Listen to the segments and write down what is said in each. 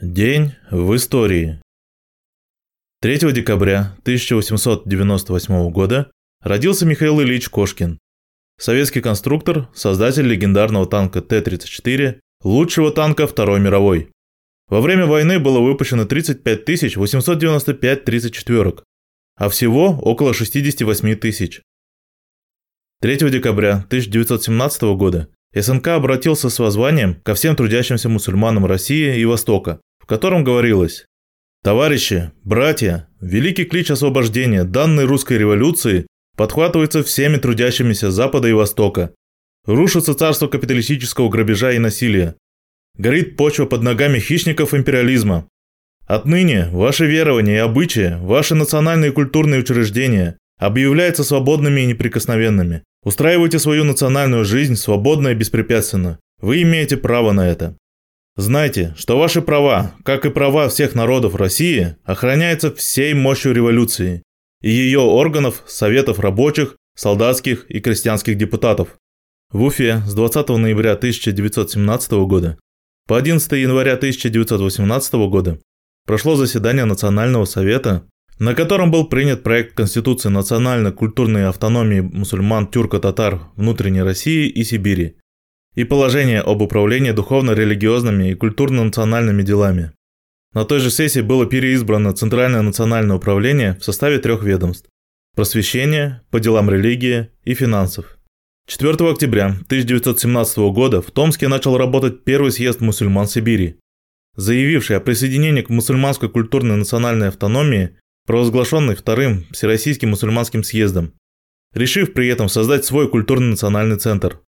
День в истории. 3 декабря 1898 года родился Михаил Ильич Кошкин, советский конструктор, создатель легендарного танка Т-34, лучшего танка Второй мировой. Во время войны было выпущено 35 895 34 а всего около 68 тысяч. 3 декабря 1917 года СНК обратился с воззванием ко всем трудящимся мусульманам России и Востока, в котором говорилось «Товарищи, братья, великий клич освобождения, данной русской революции, подхватывается всеми трудящимися Запада и Востока. Рушится царство капиталистического грабежа и насилия. Горит почва под ногами хищников империализма. Отныне ваши верования и обычаи, ваши национальные и культурные учреждения объявляются свободными и неприкосновенными. Устраивайте свою национальную жизнь свободно и беспрепятственно. Вы имеете право на это. Знайте, что ваши права, как и права всех народов России, охраняются всей мощью революции и ее органов, советов рабочих, солдатских и крестьянских депутатов. В Уфе с 20 ноября 1917 года по 11 января 1918 года прошло заседание Национального совета на котором был принят проект Конституции национально-культурной автономии мусульман тюрко-татар внутренней России и Сибири и положение об управлении духовно-религиозными и культурно-национальными делами. На той же сессии было переизбрано Центральное национальное управление в составе трех ведомств – просвещения, по делам религии и финансов. 4 октября 1917 года в Томске начал работать первый съезд мусульман Сибири, заявивший о присоединении к мусульманской культурной национальной автономии провозглашенный Вторым Всероссийским мусульманским съездом, решив при этом создать свой культурно-национальный центр.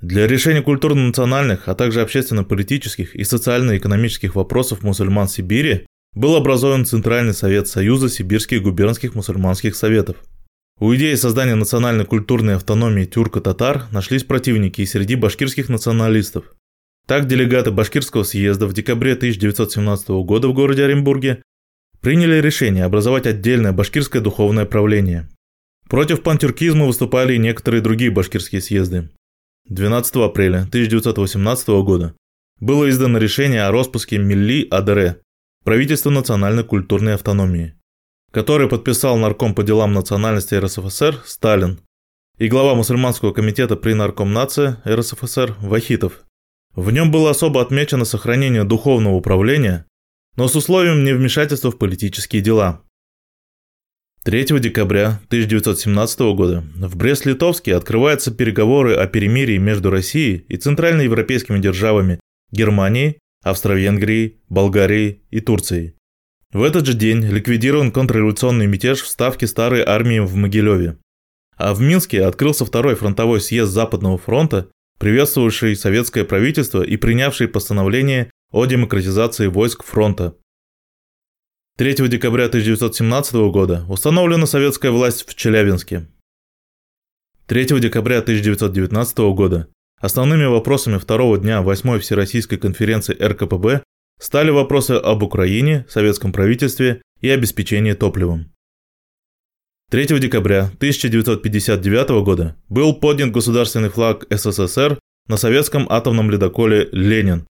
Для решения культурно-национальных, а также общественно-политических и социально-экономических вопросов мусульман Сибири был образован Центральный совет Союза сибирских губернских мусульманских советов. У идеи создания национальной культурной автономии тюрко-татар нашлись противники и среди башкирских националистов. Так делегаты Башкирского съезда в декабре 1917 года в городе Оренбурге приняли решение образовать отдельное башкирское духовное правление. Против пантюркизма выступали и некоторые другие башкирские съезды. 12 апреля 1918 года было издано решение о распуске Милли Адре, правительства национальной культурной автономии, которое подписал нарком по делам национальности РСФСР Сталин и глава мусульманского комитета при Наркомнации РСФСР Вахитов. В нем было особо отмечено сохранение духовного управления но с условием невмешательства в политические дела. 3 декабря 1917 года в Брест-Литовске открываются переговоры о перемирии между Россией и центральноевропейскими державами Германией, Австро-Венгрией, Болгарией и Турцией. В этот же день ликвидирован контрреволюционный мятеж в ставке старой армии в Могилеве. А в Минске открылся второй фронтовой съезд Западного фронта, приветствовавший советское правительство и принявший постановление о демократизации войск фронта. 3 декабря 1917 года установлена советская власть в Челябинске. 3 декабря 1919 года основными вопросами второго дня 8 Всероссийской конференции РКПБ стали вопросы об Украине, советском правительстве и обеспечении топливом. 3 декабря 1959 года был поднят государственный флаг СССР на советском атомном ледоколе «Ленин»,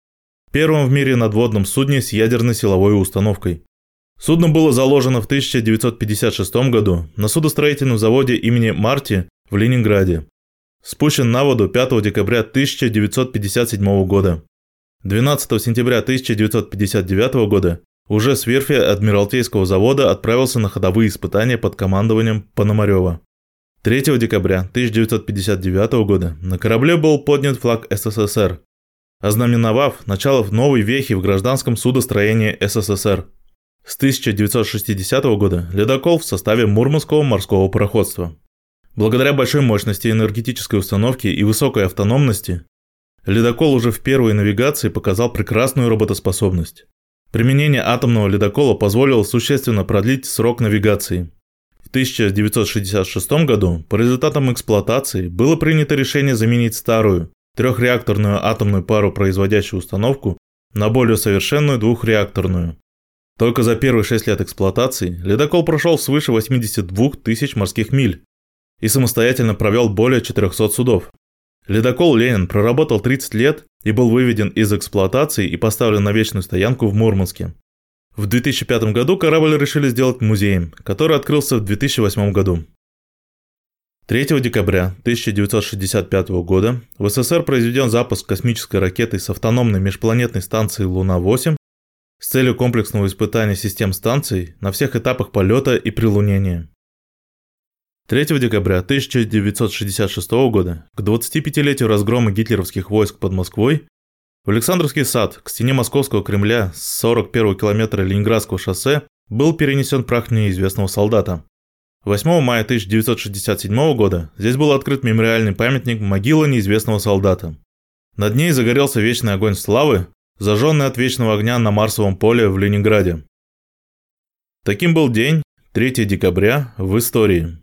первом в мире надводном судне с ядерной силовой установкой. Судно было заложено в 1956 году на судостроительном заводе имени Марти в Ленинграде. Спущен на воду 5 декабря 1957 года. 12 сентября 1959 года уже с верфи Адмиралтейского завода отправился на ходовые испытания под командованием Пономарева. 3 декабря 1959 года на корабле был поднят флаг СССР, ознаменовав начало новой вехи в гражданском судостроении СССР. С 1960 года ледокол в составе Мурманского морского пароходства. Благодаря большой мощности энергетической установки и высокой автономности, ледокол уже в первой навигации показал прекрасную работоспособность. Применение атомного ледокола позволило существенно продлить срок навигации. В 1966 году по результатам эксплуатации было принято решение заменить старую, трехреакторную атомную пару производящую установку на более совершенную двухреакторную. Только за первые 6 лет эксплуатации ледокол прошел свыше 82 тысяч морских миль и самостоятельно провел более 400 судов. Ледокол «Ленин» проработал 30 лет и был выведен из эксплуатации и поставлен на вечную стоянку в Мурманске. В 2005 году корабль решили сделать музеем, который открылся в 2008 году. 3 декабря 1965 года в СССР произведен запуск космической ракеты с автономной межпланетной станции Луна-8 с целью комплексного испытания систем станций на всех этапах полета и прилунения. 3 декабря 1966 года, к 25-летию разгрома гитлеровских войск под Москвой, в Александровский сад к стене Московского Кремля с 41 километра Ленинградского шоссе был перенесен прах неизвестного солдата. 8 мая 1967 года здесь был открыт мемориальный памятник «Могила неизвестного солдата». Над ней загорелся вечный огонь славы, зажженный от вечного огня на Марсовом поле в Ленинграде. Таким был день, 3 декабря, в истории.